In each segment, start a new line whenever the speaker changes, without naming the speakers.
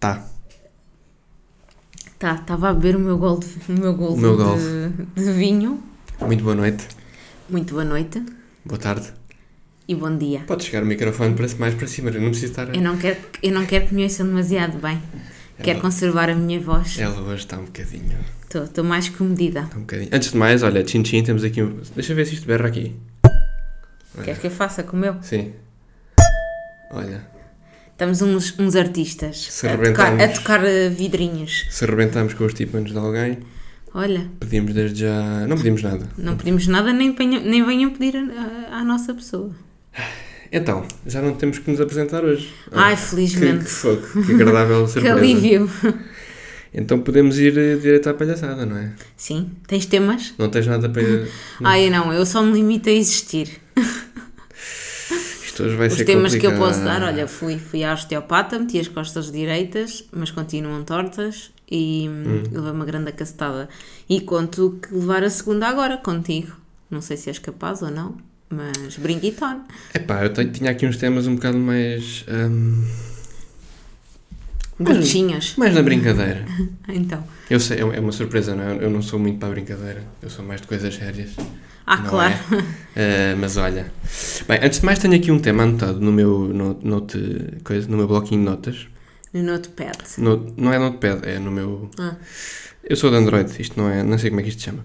Tá.
Tá, estava a beber o meu gol de, o meu gol
O meu
de,
gol.
de vinho.
Muito boa noite.
Muito boa noite
Boa tarde.
e bom dia.
Pode chegar o microfone para, mais para cima, eu não preciso estar.
Eu não quero, eu não quero que me ouçam demasiado bem. Quero
Ela,
conservar a minha voz.
ela hoje está um bocadinho.
Estou estou mais comedida.
Está um bocadinho. Antes de mais, olha, tchim tchim, temos aqui um. Deixa eu ver se isto berra aqui. Olha,
Queres que eu faça como eu?
Sim. Olha,
Estamos uns, uns artistas a tocar, a tocar eh, vidrinhos.
se arrebentamos com os tímpanos de alguém,
Olha,
pedimos desde já. Não pedimos nada.
não pedimos nada, nem, venham- nem venham pedir a- a- à nossa pessoa.
Então, já não temos que nos apresentar hoje.
Ai,
que,
felizmente.
que fogo, que agradável
Que
surpresa.
alívio.
Então podemos ir eh, direito à palhaçada, não é?
Sim, tens temas?
Não tens nada para.
Ai, não, eu só me limito a existir.
Vai
Os
ser
temas que eu posso dar, olha, fui, fui à osteopata, meti as costas direitas, mas continuam tortas e hum. levei uma grande cacetada. E conto que levar a segunda agora contigo. Não sei se és capaz ou não, mas brinquitone.
Epá, eu tenho- tinha aqui uns temas um bocado mais. hum,
Brutinhas.
mais na brincadeira.
Então.
Eu sei, é é uma surpresa, não é? Eu não sou muito para a brincadeira. Eu sou mais de coisas sérias.
Ah, claro.
é? Uh, mas olha. Bem, antes de mais, tenho aqui um tema anotado no meu, no, note, coisa, no meu bloquinho de notas.
No notepad.
No- não é notepad, é no meu.
Ah.
Eu sou de Android, isto não é. Não sei como é que isto se chama.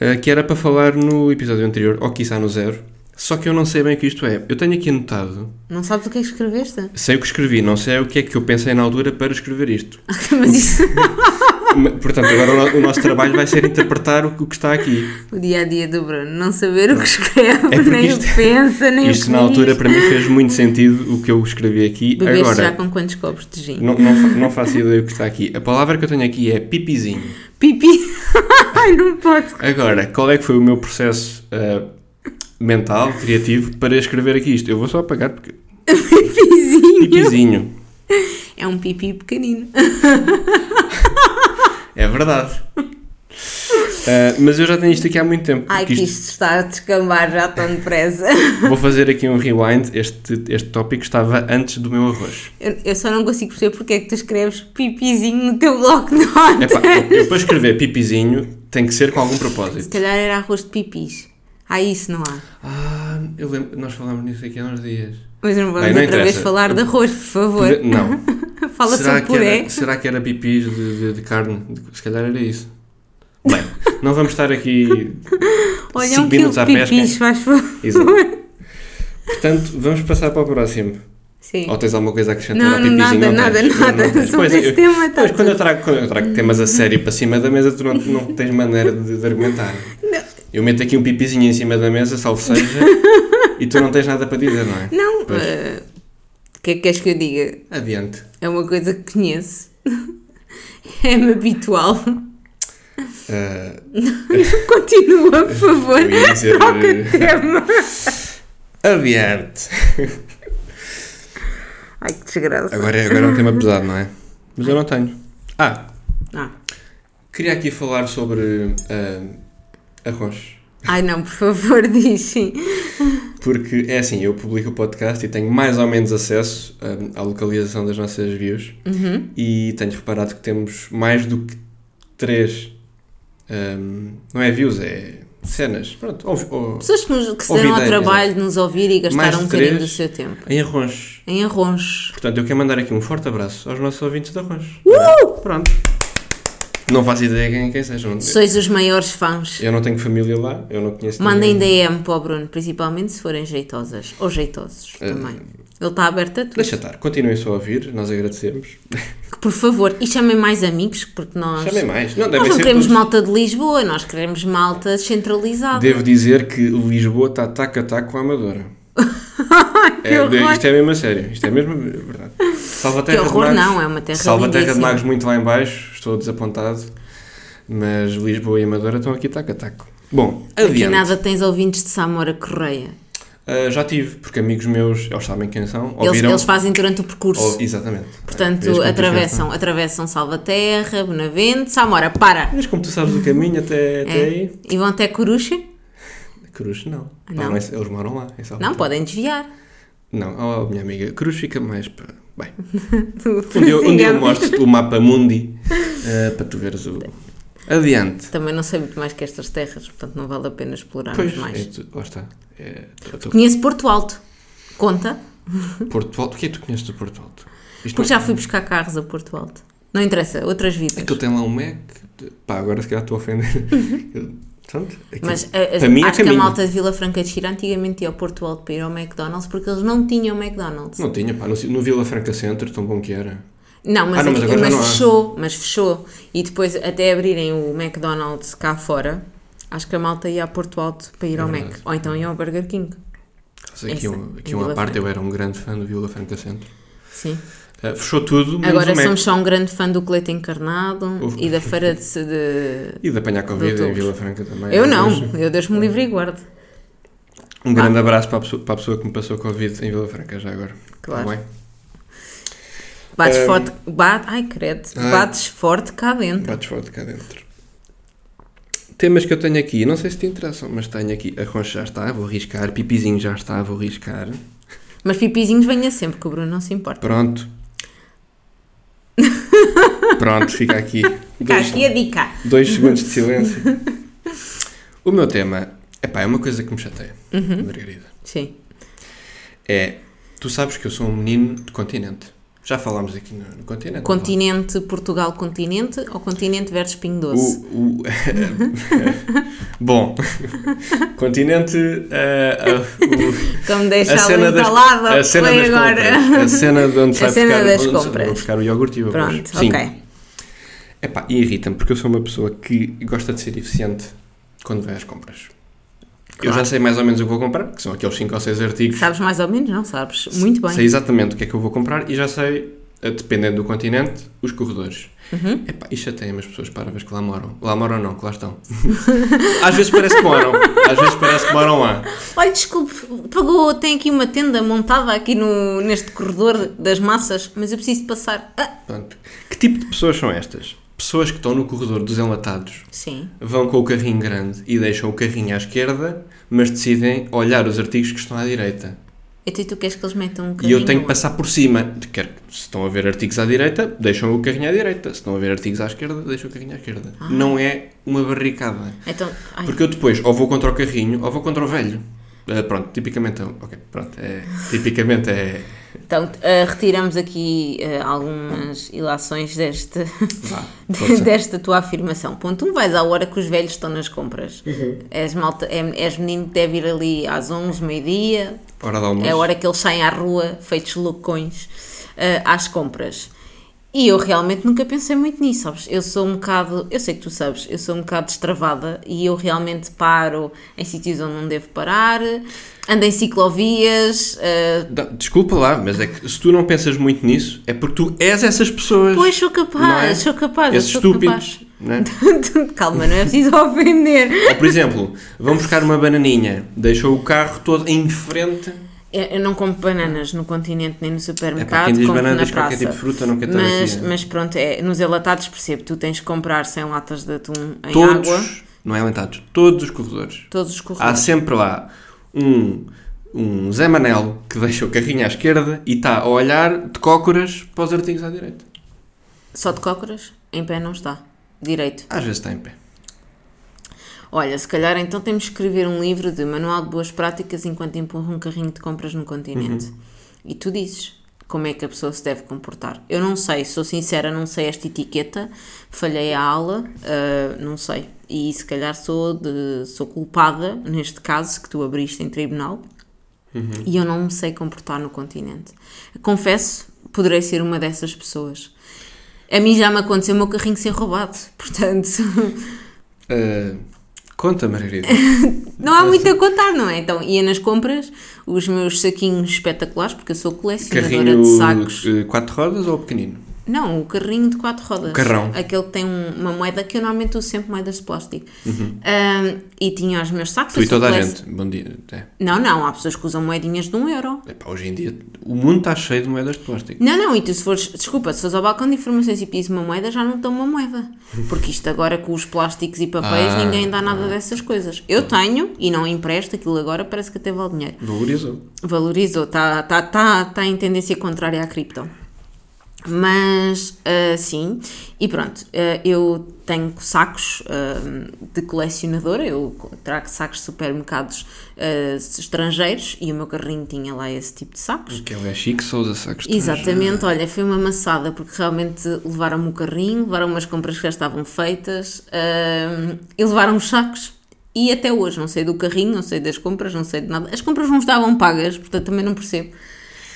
Uh, que era para falar no episódio anterior, ou quiçá no zero. Só que eu não sei bem o que isto é. Eu tenho aqui anotado.
Não sabes o que é que escreveste?
Sei o que escrevi, não sei o que é que eu pensei na altura para escrever isto.
mas isso,
Portanto, agora o, no- o nosso trabalho vai ser interpretar o, que- o está aqui.
o dia a dia do Bruno, não saber o que escreve,
É
nem
isto-
o que pensa, nem
Isto
o que
na altura
diz.
para mim fez muito sentido o que eu escrevi aqui.
Bebeste
Agora,
já com quantos copos de gin?
não, não, não faço ideia do que está aqui. A palavra que eu tenho aqui é pipizinho.
Pipi. Ai, não pode.
Agora, qual é que foi o meu processo ah, mental, criativo, para escrever aqui isto? Eu vou só apagar porque.
Pipizinho.
Pipizinho.
É um pipi pequenino.
É verdade. Ah, mas eu já tenho isto aqui há muito tempo.
Ai, que
isto-
isto está a descambar já tão depressa.
Vou fazer aqui um rewind. Este, este tópico estava antes do meu arroz.
Eu, eu só não consigo perceber porque é que tu escreves pipizinho no teu bloco de notas.
Epá, eu, eu para escrever pipizinho tem que ser com algum
Se
propósito.
calhar era arroz de pipis. Ah, isso não há.
Ah, eu lembro, nós falámos nisso aqui há uns dias.
Mas não vamos
Bem, não
outra vez falar de arroz, por favor.
Não.
Fala
será,
sobre
que era,
puré.
será que era pipis de, de- de carne? Se calhar era isso. Bem, não vamos estar aqui
Olha,
5
um
minutos à pesca.
pipis, faz favor.
Exato. Portanto, vamos passar para o próximo.
Sim.
Ou tens alguma coisa a acrescentar
Não, não,
pipizinho?
nada,
Não
nada, nada.
Não.
Sobre esse
eu-
tema está
Pois, quando eu, trago, quando eu trago temas a sério para cima da mesa, tu não, não tens maneira de, de argumentar. Eu meto aqui um pipizinho em cima da mesa, salvo seja, e tu não tens nada para dizer, não é?
Não, eh, o que é que queres que eu diga?
Adiante.
É uma coisa que conheço. É-me habitual.
Ah,
Continua, por favor.
dizer.
Troca de tema.
Adiante.
Ai, que desgraça.
Agora é, agora é um tema pesado, não é? Mas eu não tenho. Ah,
Ah.
queria aqui falar sobre ah, arroz.
Ai, não, por favor, diz sim.
Porque é assim, eu publico o podcast e tenho mais ou menos acesso ah, à localização das nossas views
Uhum.
e tenho reparado que temos mais do que três. ah, não é views, é cenas. Pronto, ou, ou,
Pessoas que, nos, que se deram ao trabalho de nos ouvir e gastaram um bocadinho do seu tempo.
em arroz.
Em arroz.
Portanto, eu quero mandar aqui um forte abraço aos nossos ouvintes de arroz.
Uh!
Pronto. Não faço ideia quem, quem sejam.
Sois os maiores fãs.
Eu não tenho família lá, eu não conheço
Mandem
ninguém.
DM para o Bruno, principalmente se forem jeitosas. Ou jeitosos
Eh,
também. Ele está aberto a tudo.
Deixa estar, continuem só a ouvir, nós agradecemos.
Por favor, e chamem mais amigos, porque nós.
Chamem mais. Não,
Nós não queremos
todos.
malta de Lisboa, nós queremos malta centralizada.
Devo dizer que Lisboa está taco a taco com a Amadora.
que
É, isto é mesmo a sério, isto é mesmo verdade. Salva a
Que horror,
de Magos,
não, é uma terra
Salva a terra de. Magos muito lá em baixo, estou desapontado. Mas Lisboa e Amadora estão aqui taco a taco. Bom,
Aqui
adiante.
nada tens ouvintes de Samora Correia.
Ah, já tive, porque amigos meus, eles sabem quem são,
Eles,
ouviram...
eles fazem durante o percurso.
exatamente.
Portanto,
tu
atravessam, atravessam Salvaterra, Benavente, Samora, para!
Mas como tu sabes o caminho até, até
É.
aí,
E vão até Coruxa?
Cruz não. Pá,
Não.
é- eles moram lá.
Não, podem desviar.
Não, oh, minha amiga, Cruz fica mais para. Bem, um dia, um dia eu mostro-te o mapa mundi uh, para tu veres o. Adiante.
Também não sei muito mais que estas terras, portanto não vale a pena explorarmos
Pois,
mais.
é, tu- lá está. É, eu
Conheço Porto Alto. Conta?
Porto Alto. O que é que tu conheces do Porto Alto? Isto
Porque já fui buscar carros a Porto Alto. Não interessa, outras vidas.
Aquilo tem lá um Mac. Pá, agora se calhar estou a ofender. Pronto.
Mas a- a-
para mim é
acho que a
caminho.
malta de Vila Franca de Xira antigamente ia ao Porto Alto para ir ao McDonald's porque eles não tinham McDonald's.
Não tinha, pá, no, no Vila Franca Center, tão bom que era.
Não, mas,
Ah, não, mas
aqui- mas fechou, mas fechou. E depois até abrirem o McDonald's cá fora, acho que a malta ia a Porto Alto para ir
É
ao
verdade.
Mac. Ou então ia ao Burger King.
Aqui,
Essa,
um, aqui uma parte,
Franca.
eu era um grande fã do Vila Franca Center.
Sim.
Uh, fechou tudo,
Agora somos só um grande fã do colete encarnado
Uf.
e da feira de. de-
E de apanhar Covid em. Vila Franca também.
Eu não,
Mas
eu Deus me livre e guarde.
Um grande abraço para a, pessoa, para a pessoa que me passou Covid em Vila Franca, já agora.
Claro.
Tá?
Bates
Ahm.
forte. Bate, ai, credo.
Ai.
Bates forte cá dentro.
Bates forte cá dentro. Temas que eu tenho aqui, não sei se te interessam, mas tenho aqui. Arroz já está, vou arriscar. Pipizinho já está, vou arriscar.
Mas pipizinhos venha sempre, que o Bruno não se importa.
Pronto. Pronto, fica aqui.
Cá,
Dois,
aqui a dica.
dois segundos de silêncio. O meu tema epá, é uma coisa que me chateia,
Uhum.
Margarida.
Sim.
É, tu sabes que eu sou um menino de continente. Já falámos aqui no, no continente.
Continente, Portugal continente ou continente versus Pingo Doce?
O, o- Bom, continente. eh, eh, o-
Como
a
deixá-lo entalado
a cena
foi
das
agora.
compras. A cena de onde
A
vai
cena
buscar,
das
onde
compras.
vai buscar o iogurte e o.
Pronto,
Sim. Epá, e irrita-me porque eu sou uma pessoa que gosta de ser eficiente quando vai às compras. Eu
Claro.
já sei mais ou menos o que vou comprar, que são aqueles 5 ou 6 artigos.
Sabes mais ou menos? Não sabes? Muito bem.
Sei exatamente o que é que eu vou comprar e já sei, eh, dependendo do continente, os corredores.
Uhum.
Epá, e chateia-me as pessoas parvas que lá moram. Lá moram não, que lá estão. Às vezes parece que moram. Às vezes parece que moram lá.
Olha, desculpe, pagou, tem aqui uma tenda montada aqui no, neste corredor das massas, mas eu preciso passar. Ah,
Pronto. Que tipo de pessoas são estas? Pessoas que estão no corredor dos enlatados,
sim.
vão com o carrinho grande e deixam o carrinho à esquerda, mas decidem olhar os artigos que estão à direita.
Então e tu queres que eles metam um
E
bocadinho?
eu tenho que passar por cima. Quer, se estão a ver artigos à direita, deixam o carrinho à direita. Se estão a ver artigos à esquerda, deixam o carrinho à esquerda.
Ah.
Não é uma barricada.
Então, ai,
Porque eu depois ou vou contra o carrinho ou vou contra o velho. Ah, pronto, tipicamente, ok, pronto, é, tipicamente é,
então ah, retiramos aqui ah, algumas ilações deste,
força.
desta tua afirmação. Ponto 1, um, vais à hora que os velhos estão nas compras.
Uhum.
És, malta, é- és menino que deve ir ali às 11, meio-dia. É a hora que eles saem à rua, feitos loucões, eh, às compras. E eu realmente nunca pensei muito nisso, sabes? Eu sou um bocado, eu sei que tu sabes, eu sou um bocado destravada e eu realmente paro em sítios onde não devo parar, ando em ciclovias,
Dá- Desculpa lá, mas é que se tu não pensas muito nisso, é porque tu és essas pessoas.
pois sou capaz,
é?
sou capaz,
Esses
sou
estúpidos. Não é?
Calma, não é preciso ofender.
Ou, por exemplo, vão buscar uma bananinha, deixam o carro todo em frente.
Eu, não compro bananas no continente nem no
É
supermercado,
quem diz
compro
banana,
na praça.
tipo de fruta, não quer estar
Mas,
aqui.
mas pronto, é, nos enlatados percebo, tu tens que comprar 100 latas de atum em
todos,
água,
não é alentados, todos os corredores.
todos os
Há
corredores.
sempre lá um, um Zé Manel que deixa o carrinho à esquerda e está a olhar de cócoras para os artigos à direita.
Só de cócoras? Em pé não está. Direito.
Às vezes está em pé.
Olha, se calhar então temos que escrever um livro de manual de boas práticas enquanto empurra um carrinho de compras no continente.
Uhum.
E tu dizes como é que a pessoa se deve comportar. Eu não sei, sou sincera, não sei esta etiqueta, falhei a aula, ah, não sei. E se calhar sou, de, sou culpada, neste caso, que tu abriste em tribunal, e eu não me sei comportar no continente. Confesso, poderei ser uma dessas pessoas. A mim já me aconteceu o meu carrinho ser roubado, portanto,
Ah, conta, Margarida.
não há muito a contar, não é? Então, ia nas compras, os meus saquinhos espetaculares, porque eu sou colecionadora
Carrinho
de sacos.
eh, quatro rodas ou pequenino?
Não, o carrinho de quatro rodas.
O carrão.
Aquele que tem um- uma moeda que eu normalmente uso sempre moedas de plástico. Ahm, e tinha os meus sacos.
Tu e toda a gente. Bom dia. É.
Não, não, há pessoas que usam moedinhas de um euro.
Epá, hoje em dia o mundo está cheio de moedas de plástico.
Não, não, e tu se fores, desculpa, se fores ao balcão de informações e pedires uma moeda, já não dão uma moeda. Porque isto agora com os plásticos e papéis,
Ah.
ninguém dá nada dessas coisas. Eu tenho e não empresto, aquilo agora parece que até vale dinheiro.
Valorizou.
Valorizou, está tá, tá, tá em tendência contrária à cripto. Mas, ah, sim, e pronto, ah, eu tenho sacos ah, de colecionadora, eu trago sacos de supermercados estrangeiros e o meu carrinho tinha lá esse tipo de sacos.
Que é chique, só usa sacos de
Exatamente, olha, foi uma maçada porque realmente levaram-me o carrinho, levaram umas compras que já estavam feitas e levaram os sacos. E até hoje não sei do carrinho, não sei das compras, não sei de nada. As compras não estavam pagas, portanto também não percebo.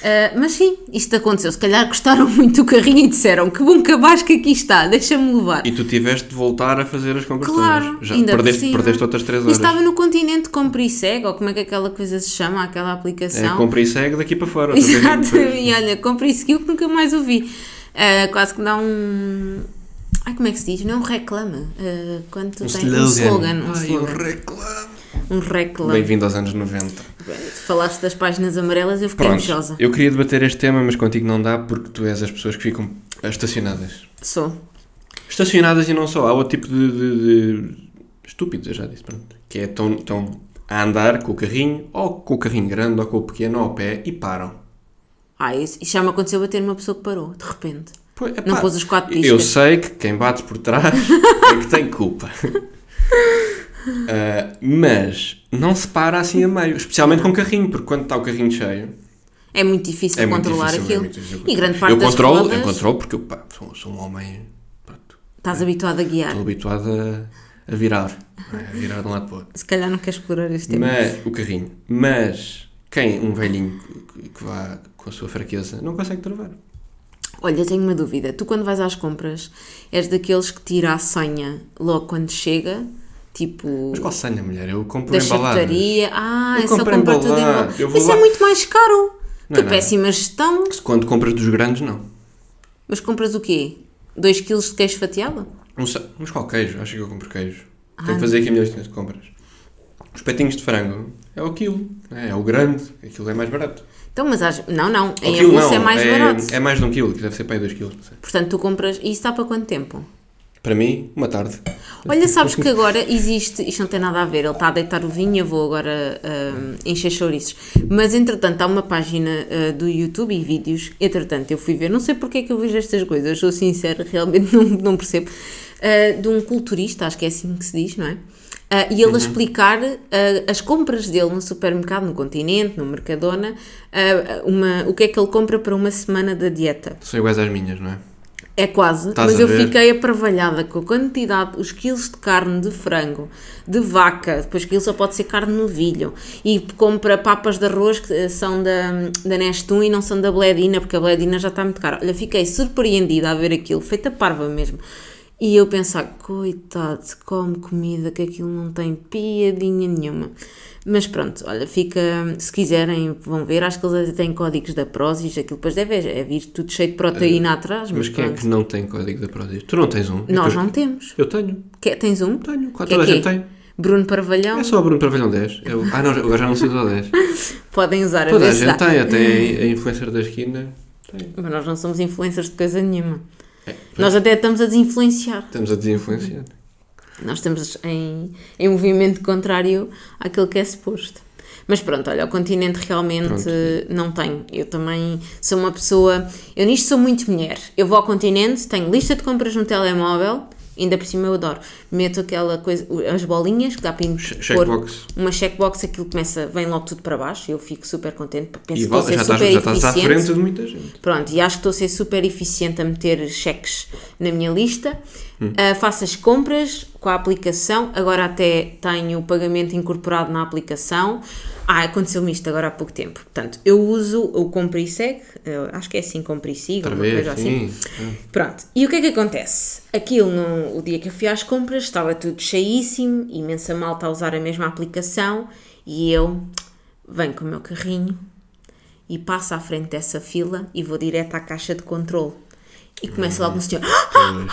Ah, mas sim, isto aconteceu. Se calhar gostaram muito do carrinho e disseram que bom cabaz que aqui está, deixa-me levar.
E tu tiveste de voltar a fazer as compras
Claro,
todas. Já
ainda
perdeste, perdeste outras 3
Eu
horas.
estava no continente Compre e Segue, ou como é que aquela coisa se chama, aquela
É,
aplicação.
compra e segue daqui para fora.
Exato, e olha, comprei isso que eu que nunca mais ouvi. Ah, quase que dá um. Ai, como é que se diz? Não é um reclame. Ah, quando tu
Um
tens um slogan. Um
Ai,
slogan.
um reclame.
Um reclame.
Bem-vindo aos anos 90.
Falaste das páginas amarelas, eu fiquei
Pronto,
invejosa.
eu queria debater este tema, mas contigo não dá porque tu és as pessoas que ficam estacionadas.
Sou.
Estacionadas e não só. Há outro tipo de, de- de estúpidos, eu já disse, pronto. Que é tão, tão a andar com o carrinho, ou com o carrinho grande, ou com o pequeno, ou ao pé, e param.
Ah, isso, isso já me aconteceu bater numa pessoa que parou, de repente.
Pô, epá,
Não pôs os quatro piscas.
Eu sei que quem bate por trás é que tem culpa. Ah, mas não se para assim a meio, especialmente com o carrinho, porque quando está o carrinho cheio
É muito difícil
é muito
controlar
difícil, é
aquilo.
muito difícil
e grande parte
eu
das
controlo,
rodas,
Eu controlo porque eu pá, sou, sou um homem, pronto,
estás habituado a guiar.
estou habituado a, a virar, é? a virar de um lado para o outro.
Se calhar não queres explorar este tema.
Mas, o carrinho. Mas quem, um velhinho que, que vá com a sua fraqueza, não consegue travar.
Olha, tenho uma dúvida. Tu, quando vais às compras, és daqueles que tira a senha logo quando chega? Tipo.
Mas qual senha, mulher? Eu compro
da
embaladas.
chapetaria. Ah,
Eu
é só
compro
tudo
embalado.
embalado.
Lá-
é muito mais caro.
Não
que
é
péssima gestão.
Quando compras dos grandes, não.
Mas compras o quê? 2 kg de queijo fatiado?
Não sei. Mas qual queijo? Acho que eu compro queijo.
Ah,
Tenho que fazer aqui lista de compras. Os petinhos de frango é o quilo. É, é o grande. Aquilo é mais barato.
Então, mas às... não, não. Em avulso é mais barato.
É mais de um quilo, que deve ser para aí dois quilos.
Portanto, tu compras. E isso está para quanto tempo?
Para mim, uma tarde.
Olha, sabes que agora existe, isto não tem nada a ver, ele está a deitar o vinho, eu vou agora ah, encher chouriços. Mas entretanto há uma página ah, do YouTube e vídeos, entretanto eu fui ver, não sei porque é que eu vejo estas coisas, sou sincera, realmente não, não percebo, ah, de um culturista, acho que é assim que se diz, não é? Ah, e ele a explicar ah, as compras dele no supermercado, no Continente, no Mercadona, ah, uma, o que é que ele compra para uma semana da dieta.
São iguais às minhas, não é?
É quase, mas eu
ver?
fiquei apravalhada com a quantidade, os quilos de carne de frango, de vaca, depois que ele só pode ser carne no novilho, e compra papas de arroz que eh, são da, da Nestum e não são da Bledina, porque a Bledina já está muito cara. Olha, fiquei surpreendida a ver aquilo, feita parva mesmo. E eu pensar, coitado, come comida que aquilo não tem piadinha nenhuma. Mas pronto, olha, fica, se quiserem vão ver, acho que eles até têm códigos da Prozis, aquilo depois deve é vir tudo cheio de proteína atrás, mas,
Mas quem é que não tem código da Prozis? Tu não tens um?
Nós
Eu-
não temos.
Eu tenho.
Que, tens um?
Tenho. Quase
é
toda a gente tem.
Bruno Parvalhão?
É só o Bruno Pavilhão 10. Eu... Ah, não, agora já não sei do 10.
Podem usar
Toda
a
a gente
dá.
tem, até a a influencer da esquina tem.
Mas nós não somos influencers de coisa nenhuma.
É,
Nós até estamos a desinfluenciar.
Estamos a desinfluenciar.
Nós estamos em, em movimento contrário àquilo que é suposto. Mas pronto, olha, o continente realmente
Pronto.
não tem. Eu também sou uma pessoa. Eu nisto sou muito mulher. Eu vou ao continente, tenho lista de compras no telemóvel, ainda por cima eu adoro. Meto aquela coisa, as bolinhas que dá para pôr
Checkbox.
uma checkbox, aquilo começa, vem logo tudo para baixo. Eu fico super contente. Penso
E
que estou a ser
já estás,
super
já estás à
eficiente.
frente de muita gente.
Pronto, e acho que estou a ser super eficiente a meter cheques na minha lista. Ah, faço as compras com a aplicação. Agora até tenho o pagamento incorporado na aplicação. Ah, aconteceu-me isto agora há pouco tempo. Portanto, eu uso o Compre e Segue. eu acho que é assim, Compre e Siga,
Outra
uma coisa assim.
sim.
Pronto, e o que é que acontece? Aquilo, no, o dia que eu fui às compras, estava tudo cheíssimo, imensa malta a usar a mesma aplicação e eu venho com o meu carrinho e passo à frente dessa fila e vou direto à caixa de controle. E começa logo um senhor. Ela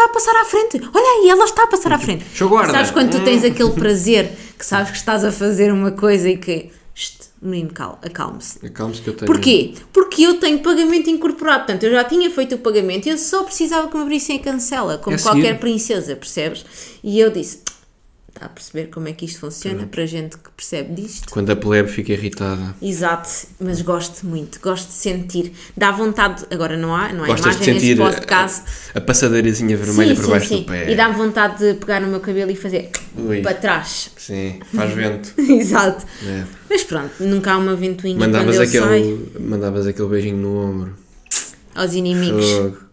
está a passar à frente! Olha aí, ela está a passar à frente!
Guarda.
Sabes quando tu tens aquele prazer que sabes que estás a fazer uma coisa e que. "Shht, Menino, cal- acalme-se.
Acalme-se que eu tenho.
Porquê? Porque eu tenho pagamento incorporado. Portanto, eu já tinha feito o pagamento e eu só precisava que me abrissem a cancela, como
É
qualquer princesa, percebes? E eu disse: está a perceber como é que isto funciona para gente que percebe disto?
Quando a plebe fica irritada.
Exato, mas gosto muito, gosto de sentir. Dá vontade, agora não há, não há
Gostas de
imagem neste
sentir
podcast.
a, a passadeirazinha vermelha
Sim,
por baixo
sim.
do pé.
E dá-me vontade de pegar no meu cabelo e fazer
Ui.
para trás.
Sim, faz vento.
Exato.
É.
Mas pronto, nunca há uma ventoinha
Mandavas
quando eu saio
aquele, mandavas aquele beijinho no ombro.
aos inimigos.
Fogo.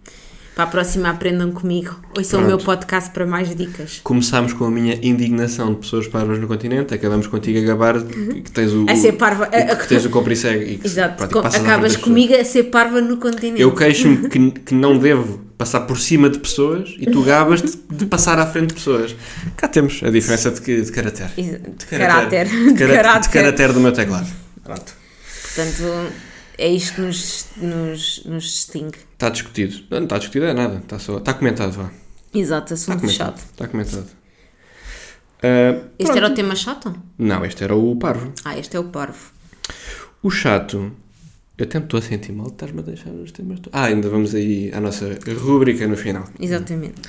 Para a próxima aprendam comigo. Ouçam o meu podcast para mais dicas.
Começámos com a minha indignação de pessoas parvas no continente, acabamos contigo a gabar que que tens o,
A ser parva.
o- que tens o compra e que
Exato,
pronto, e
acabas comigo a ser parva no continente.
Eu queixo-me que, que não devo passar por cima de pessoas e tu gabas de, de passar à frente de pessoas. Cá temos a diferença de, que- de caráter. De
Caráter.
De,
De
cara- de
caráter.
caráter do meu teclado. Pronto.
Portanto, é isto que nos, nos, nos distingue.
Está discutido. Não, não está discutido é nada. Está, só, está comentado, vá.
Exato,
Está
assunto
comentado.
chato.
Está comentado. Ah,
Este
pronto.
era o tema chato?
Não, este era o parvo.
Ah, este é o parvo.
O chato, eu até me estou a sentir mal, estás-me a deixar os temas. Ah, ainda vamos aí à nossa rúbrica no final.
Exatamente.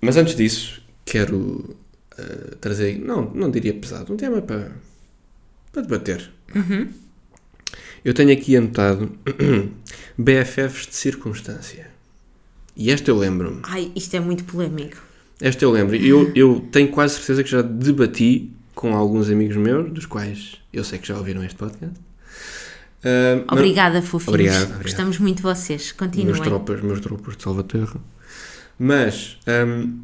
Mas antes disso, quero eh, trazer, não, não diria pesado, um tema para, para debater.
Uhum.
Eu tenho aqui anotado BFFs de circunstância. E esta eu lembro-me.
Ai, isto é muito polémico.
Esta eu lembro. Eu, eu tenho quase certeza que já debati com alguns amigos meus, dos quais eu sei que já ouviram este podcast. Mas-
Obrigada, fofinhos.
Obrigado, obrigado.
Gostamos muito de vocês.
meus
Continuem.
tropas, meus tropas de Salvaterra. Mas, hum,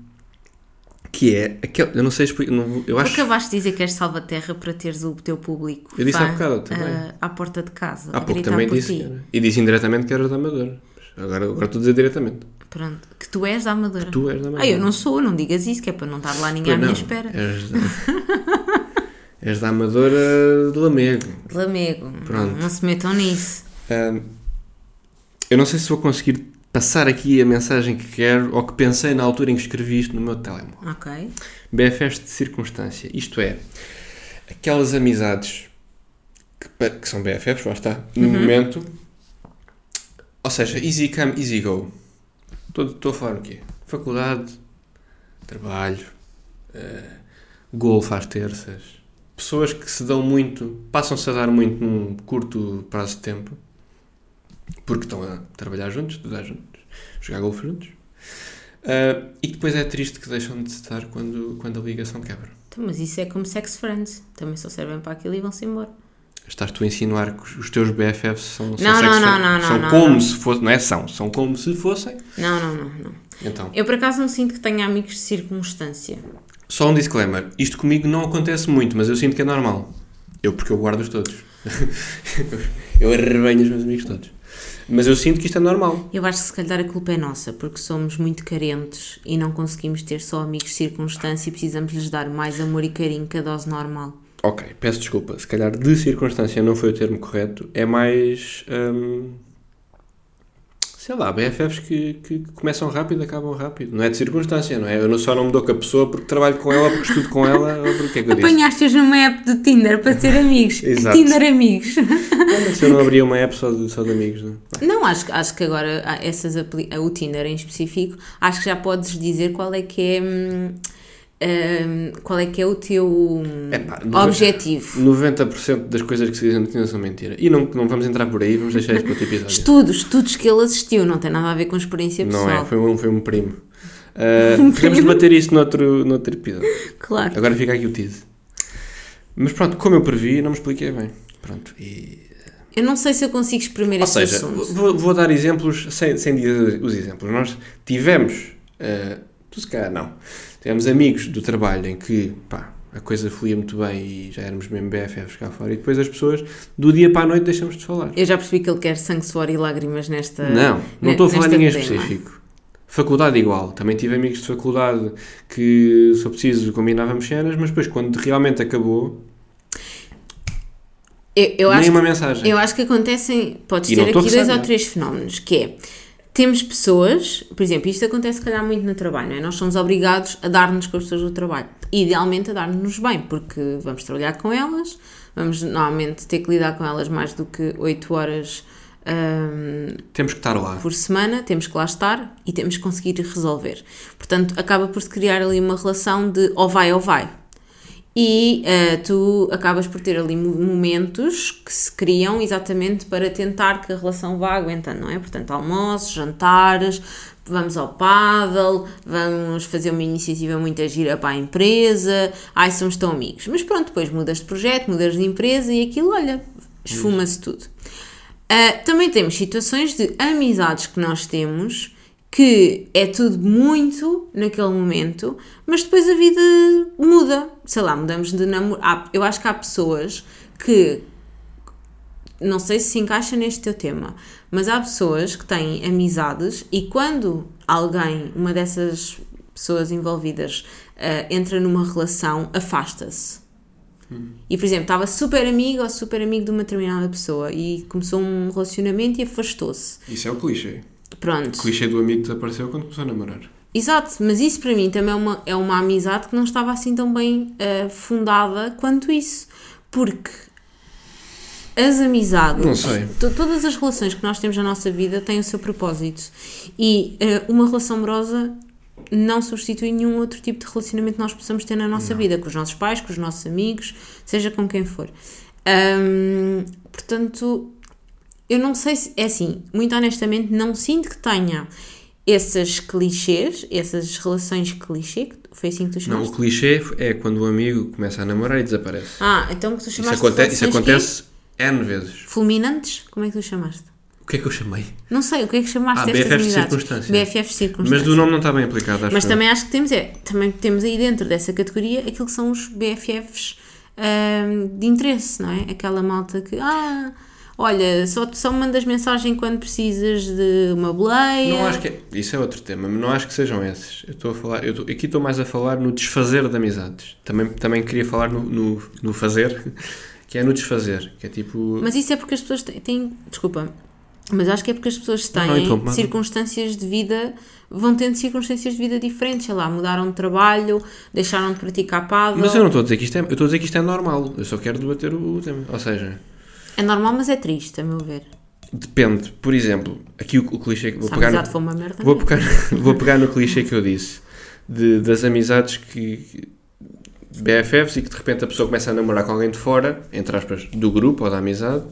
que é, aquele, eu não sei explicar, não, eu
Tu
acho,
acabaste de dizer que és salva-terra para teres o teu público
Eu disse
fã,
há bocado também.
ah, à porta de casa.
há pouco também disse,
ti.
que e disse indiretamente que eras da Amadora. Agora, agora estou a dizer diretamente.
Pronto. Que tu és da Amadora.
Tu és da Amadora.
Ah, eu não sou, não digas isso, que é para não estar lá ninguém
Pois
à minha espera.
És da, és da Amadora de Lamego.
Lamego.
Pronto.
Não, não se metam nisso.
Hum, eu não sei se vou conseguir passar aqui a mensagem que quero ou que pensei na altura em que escrevi isto no meu telemóvel.
Ok.
BFFs de circunstância. Isto é, aquelas amizades que, que são BFFs, lá está, no momento. Ou seja, easy come, easy go. Estou, estou a falar o quê? Faculdade, trabalho, eh, golfe às terças. Pessoas que se dão muito, passam-se a dar muito num curto prazo de tempo, porque estão a trabalhar juntos, estudar juntos, jogar golfe juntos. Uh, e depois é triste que deixam de estar quando, quando a ligação quebra.
Então, mas isso é como sex friends. Também só servem para aquilo e vão-se embora.
Estás tu a insinuar que os- teus BFFs são, são
Não,
sex
não, não,
friends?
não, não,
São
não,
como
não.
se fossem, não é são, são como se fossem.
Não, não, não, não.
Então,
Eu por acaso não sinto que tenha amigos de circunstância.
só um disclaimer. Isto comigo não acontece muito, mas eu sinto que é normal. Eu, porque eu guardo-os todos. eu arrebanho os meus amigos todos. Mas eu sinto que isto é normal.
Eu acho que se calhar a culpa é nossa, porque somos muito carentes e não conseguimos ter só amigos de circunstância e precisamos lhes dar mais amor e carinho que a dose normal.
Ok, peço desculpa. Se calhar de circunstância não foi o termo correto. É mais. hum, sei lá, BFFs que, que começam rápido e acabam rápido. Não é de circunstância, não é? Eu só não me dou com a pessoa porque trabalho com ela, porque estudo com ela, ou porque é que eu disse?
Apanhaste-os numa app de Tinder para ser amigos.
Exato.
Tinder amigos.
Mas se eu não abria uma app só de, só de amigos, não é?
Não, acho, que- acho que agora essas o Tinder em específico, acho que já podes dizer qual é que é hum, hum, qual é que é o teu hum,
Epá, no-
objetivo.
90% das coisas que se dizem no Tinder são mentira. E não, não vamos entrar por aí, vamos deixar isto para outro episódio.
Estudos, estudos que ele assistiu, não tem nada a ver com experiência
Não
pessoal.
é, foi um, foi um primo. Ah, podemos debater isto noutro, noutro episódio.
Claro.
Agora fica aqui o tease. Mas pronto, como eu previ, não me expliquei bem. Pronto, e...
Eu não sei se eu consigo exprimir
Ou seja, vou, vou dar exemplos sem, sem dizer os exemplos. Nós tivemos, eh, tu se calhar não, tivemos amigos do trabalho em que, pá, a coisa fluía muito bem e já éramos mesmo BFFs cá fora e depois as pessoas, do dia para a noite, deixamos de falar.
Eu já percebi que ele quer sangue, suor e lágrimas nesta.
Não, não estou a falar ninguém
tema.
específico. Faculdade igual. Também tive amigos de faculdade que, se eu preciso, combinávamos cenas, mas depois, quando realmente acabou,
Eu, eu
nem
acho,
uma mensagem.
eu acho que acontecem, podes
E
ter aqui dois ou
receber.
três fenómenos, que é temos pessoas, por exemplo, isto acontece se calhar muito no trabalho, não é? Nós somos obrigados a dar-nos com as pessoas do trabalho. Idealmente a dar-nos bem, porque vamos trabalhar com elas, vamos normalmente ter que lidar com elas mais do que 8 horas hum,
Temos que estar lá.
por semana, temos que lá estar e temos que conseguir resolver. Portanto, acaba por se criar ali uma relação de ou vai ou vai. E eh, tu acabas por ter ali mo- momentos que se criam exatamente para tentar que a relação vá aguentando, não é? Portanto, almoços, jantares, vamos ao paddle, vamos fazer uma iniciativa muito gira para a empresa, ai, somos tão amigos. Mas pronto, depois mudas de projeto, mudas de empresa e aquilo, olha, esfuma-se tudo. Uh, também temos situações de amizades que nós temos que é tudo muito naquele momento, mas depois a vida muda. Sei lá, mudamos de namoro. Eu acho que há pessoas que. Não sei se se encaixa neste teu tema, mas há pessoas que têm amizades e quando alguém, uma dessas pessoas envolvidas, uh, entra numa relação, afasta-se. E, por exemplo, estava super amigo ou super amigo de uma determinada pessoa e começou um relacionamento e afastou-se.
Isso é o clichê.
Pronto.
O clichê do amigo desapareceu quando começou a namorar.
Exato, mas isso para mim também é uma, é uma amizade que não estava assim tão bem eh, fundada quanto isso. Porque as amizades,
Não sei.
to- todas as relações que nós temos na nossa vida têm o seu propósito. E eh, uma relação amorosa não substitui nenhum outro tipo de relacionamento que nós possamos ter na nossa vida, com os nossos pais, com os nossos amigos, seja com quem for. Ahm, portanto, eu não sei se. É assim, muito honestamente, não sinto que tenha esses clichês, essas relações clichê. que- Foi assim que tu
Não,
chamaste?
o clichê é quando o amigo começa a namorar e desaparece.
Ah, então que tu
Isso,
chamaste de
aconte isso acontece N vezes.
quê? Fulminantes? Como é que tu chamaste?
O que é que eu chamei?
Não sei, o que é que chamaste
Ah,
destas
BFFs de
amizades?
circunstância.
BFFs de circunstância.
Mas do nome não está bem aplicado, acho
Mas
eu.
também acho que temos, é, também temos aí dentro dessa categoria aquilo que são os BFFs ahm, de interesse, não é? Aquela malta que, ah, olha, só, só mandas mensagem quando precisas de uma boleia.
Não acho que é, isso é outro tema, mas não acho que sejam esses. Eu estou a falar, eu estou- aqui estou mais a falar no desfazer de amizades. Também, também queria falar no, no, no fazer, que é no desfazer, que é tipo.
Mas isso é porque as pessoas têm, têm- desculpa, mas acho que é porque as pessoas
Não,
têm
não, interrompe, mas-
circunstâncias de vida, vão tendo circunstâncias de vida diferentes, sei lá, mudaram de trabalho, deixaram de praticar paddle.
Mas eu não estou a dizer que isto é, eu estou a dizer que isto é normal. Eu só quero debater o tema. Ou seja,
É normal, mas é triste, a meu ver.
depende. Por exemplo, aqui o, o clichê que vou
Se
pegar. no-
for uma merda,
Vou
é?
pegar, vou pegar no clichê que eu disse de- das amizades que BFFs e que de repente a pessoa começa a namorar com alguém de fora, entre aspas, do grupo ou da amizade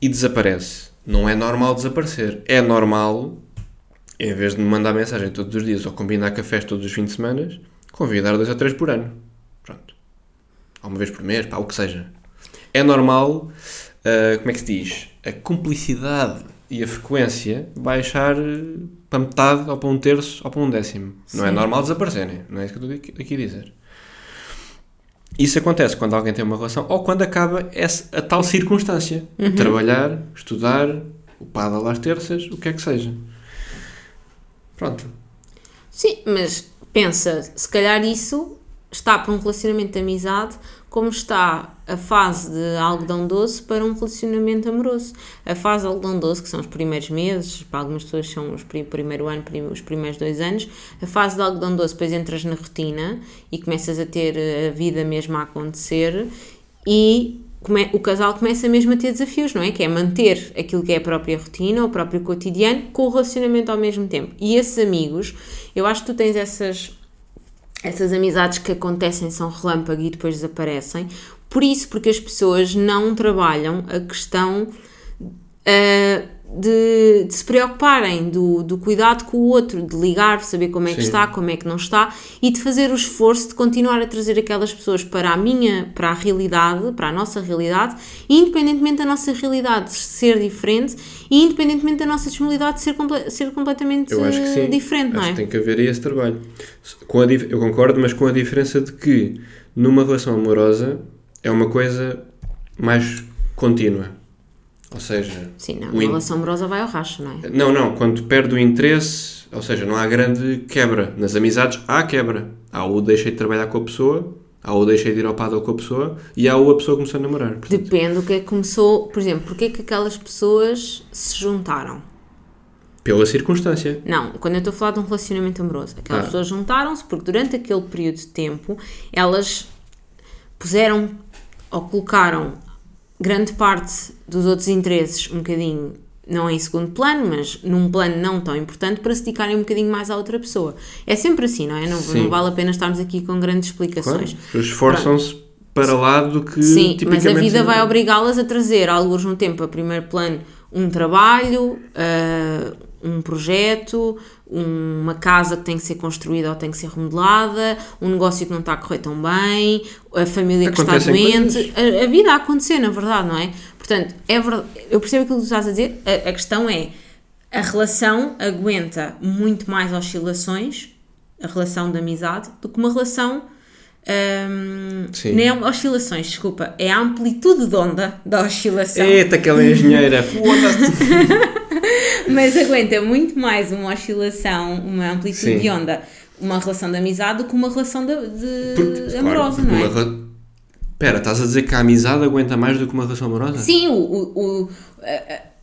e desaparece. Não é normal desaparecer. É normal, em vez de me mandar mensagem todos os dias ou combinar cafés todos os fins de semana, convidar dois ou três por ano. Pronto. Ou uma vez por mês, pá, o que seja. É normal, ah, como é que se diz? A cumplicidade e a frequência baixar eh, para metade, ou para um terço, ou para um décimo. Não é
Sim. normal
desaparecerem. Não é isso que eu estou aqui- a dizer. Isso acontece quando alguém tem uma relação ou quando acaba essa, a tal circunstância. Trabalhar, estudar, o paddle às terças, o que é que seja. Pronto.
Sim, mas pensa, se calhar isso está para um relacionamento de amizade como está a fase de algodão doce para um relacionamento amoroso. A fase de algodão doce, que são os primeiros meses, para algumas pessoas são os pri- primeiro ano, os primeiros dois anos, a fase de algodão doce, depois entras na rotina e começas a ter a vida mesmo a acontecer e o casal começa mesmo a ter desafios, não é? Que é manter aquilo que é a própria rotina, o próprio cotidiano, com o relacionamento ao mesmo tempo. E esses amigos, eu acho que tu tens essas essas amizades que acontecem são relâmpago e depois desaparecem. Por isso, porque as pessoas não trabalham a questão ah, de, de se preocuparem do, do cuidado com o outro, de ligar, saber como é que
Sim.
está, como é que não está e de fazer o esforço de continuar a trazer aquelas pessoas para a minha, para a realidade, para a nossa realidade, independentemente da nossa realidade ser diferente e independentemente da nossa disponibilidade ser, comple- ser completamente
Eu acho que sim.
diferente, não
acho
é?
que tem que haver esse trabalho. Com a eu concordo, mas com a diferença de que numa relação amorosa é uma coisa mais contínua. Ou seja,
Sim, não, uma
in-
relação amorosa vai ao racho, não é?
Não, não, quando perde o interesse, ou seja, não há grande quebra. Nas amizades há quebra. Há o deixei de trabalhar com a pessoa, há o deixei de ir ao paddle com a pessoa e há o a pessoa começou a namorar. Portanto,
Depende do que é que começou, por exemplo, porque é que aquelas pessoas se juntaram.
Pela circunstância.
Não, quando eu estou a falar de um relacionamento amoroso, aquelas
Ah.
pessoas juntaram-se porque durante aquele período de tempo elas puseram ou colocaram grande parte dos outros interesses um bocadinho, não em segundo plano, mas num plano não tão importante para se dedicarem um bocadinho mais à outra pessoa. É sempre assim, não é? Não, não vale a pena estarmos aqui com grandes
Claro.
explicações.
Eles esforçam-se para lá do que
Sim, mas a vida vai obrigá-las a trazer, alguns no tempo, a primeiro plano, um trabalho, ah, um projeto, uma casa que tem que ser construída ou tem que ser remodelada, um negócio que não está a correr tão bem, a família que está doente, a, a vida a acontecer, na verdade, não é? Portanto, é verdade, eu percebo aquilo que tu estás a dizer, a, a questão é, a relação aguenta muito mais oscilações, a relação de amizade, do que uma relação. hum,
Sim.
nem é oscilações, desculpa, é a amplitude de onda da oscilação.
Eita, aquela engenheira, foda-se.
Mas aguenta muito mais uma oscilação, uma amplitude
Sim.
de onda, uma relação de amizade do que uma relação de, de
Porque,
amorosa,
claro,
não é?
uma Pera, estás a dizer que a amizade aguenta mais do que uma relação amorosa?
Sim, o, o, o,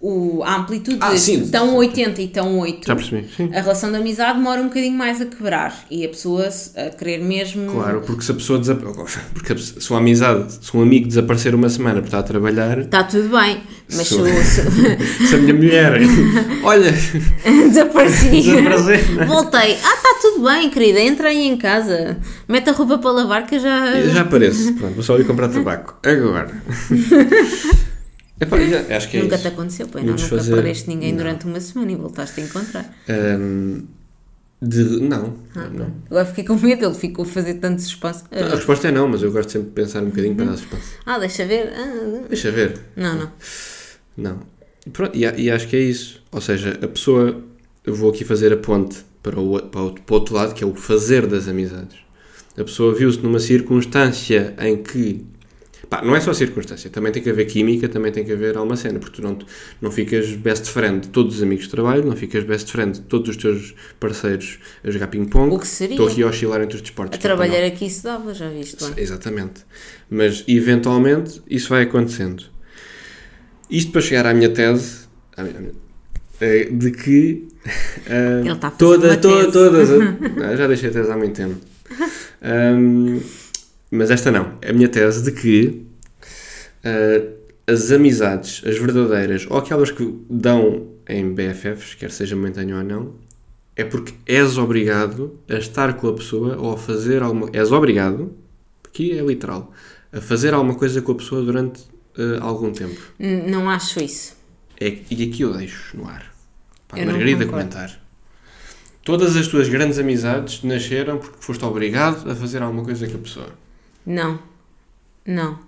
o- a amplitude
Ah,
de
sim.
tão 80 e tão 8.
Já percebi, sim.
A relação de amizade demora um bocadinho mais a quebrar e a pessoa a querer mesmo.
Claro, porque se a pessoa desaparece. Porque se uma amizade, se um amigo desaparecer uma semana porque está a trabalhar,
Está tudo bem, mas se, se-
se a minha mulher. Olha,
desapareci. Voltei. Ah, está tudo bem, querida. Entra aí em casa. Mete a roupa para lavar que eu já.
Já aparece. Pronto, vou só ir comprar tabaco. Agora. Epá, já- acho que é
Nunca
isso.
te aconteceu, pois não? Nunca
fazer-
perdeste ninguém
Não.
durante uma semana e voltaste a encontrar.
Ahm, de- não,
Ah,
não.
Agora fiquei com medo, ele ficou a fazer tanto suspense.
A resposta é não, mas eu gosto sempre de pensar um bocadinho para dar suspense.
Ah, deixa ver. Ah,
Deixa ver.
não, não.
Não. E, pronto, e, e acho que é isso. Ou seja, a pessoa. Eu vou aqui fazer a ponte para o, para o, para o outro lado, que é o fazer das amizades. A pessoa viu-se numa circunstância em que. Pá, não é só circunstância, também tem que haver química, também tem que haver alguma cena, porque tu não, não ficas best friend de todos os amigos de trabalho, não ficas best friend de todos os teus parceiros a jogar ping-pong.
O que seria?
Estou aqui a oscilar entre os desportos.
A
é para não-
trabalhar aqui se dava, já viste? bem.
Exatamente. Mas eventualmente isso vai acontecendo. Isto para chegar à minha tese à minha- eh, de que ah,
Ele está
toda,
uma
to-
tese.
todas ah, já deixei a tese há muito tempo. Ahm, mas esta não. A minha tese de que ah, as amizades, as verdadeiras, ou aquelas que dão em BFFs, quer seja momentâneo ou não, é porque és obrigado a estar com a pessoa ou a fazer alguma... És obrigado, aqui é literal, a fazer alguma coisa com a pessoa durante ah, algum tempo.
Não acho isso.
É, e aqui eu deixo no ar. Para a Margarida comentar. Todas as tuas grandes amizades nasceram porque foste obrigado a fazer alguma coisa com a pessoa.
Não. Não.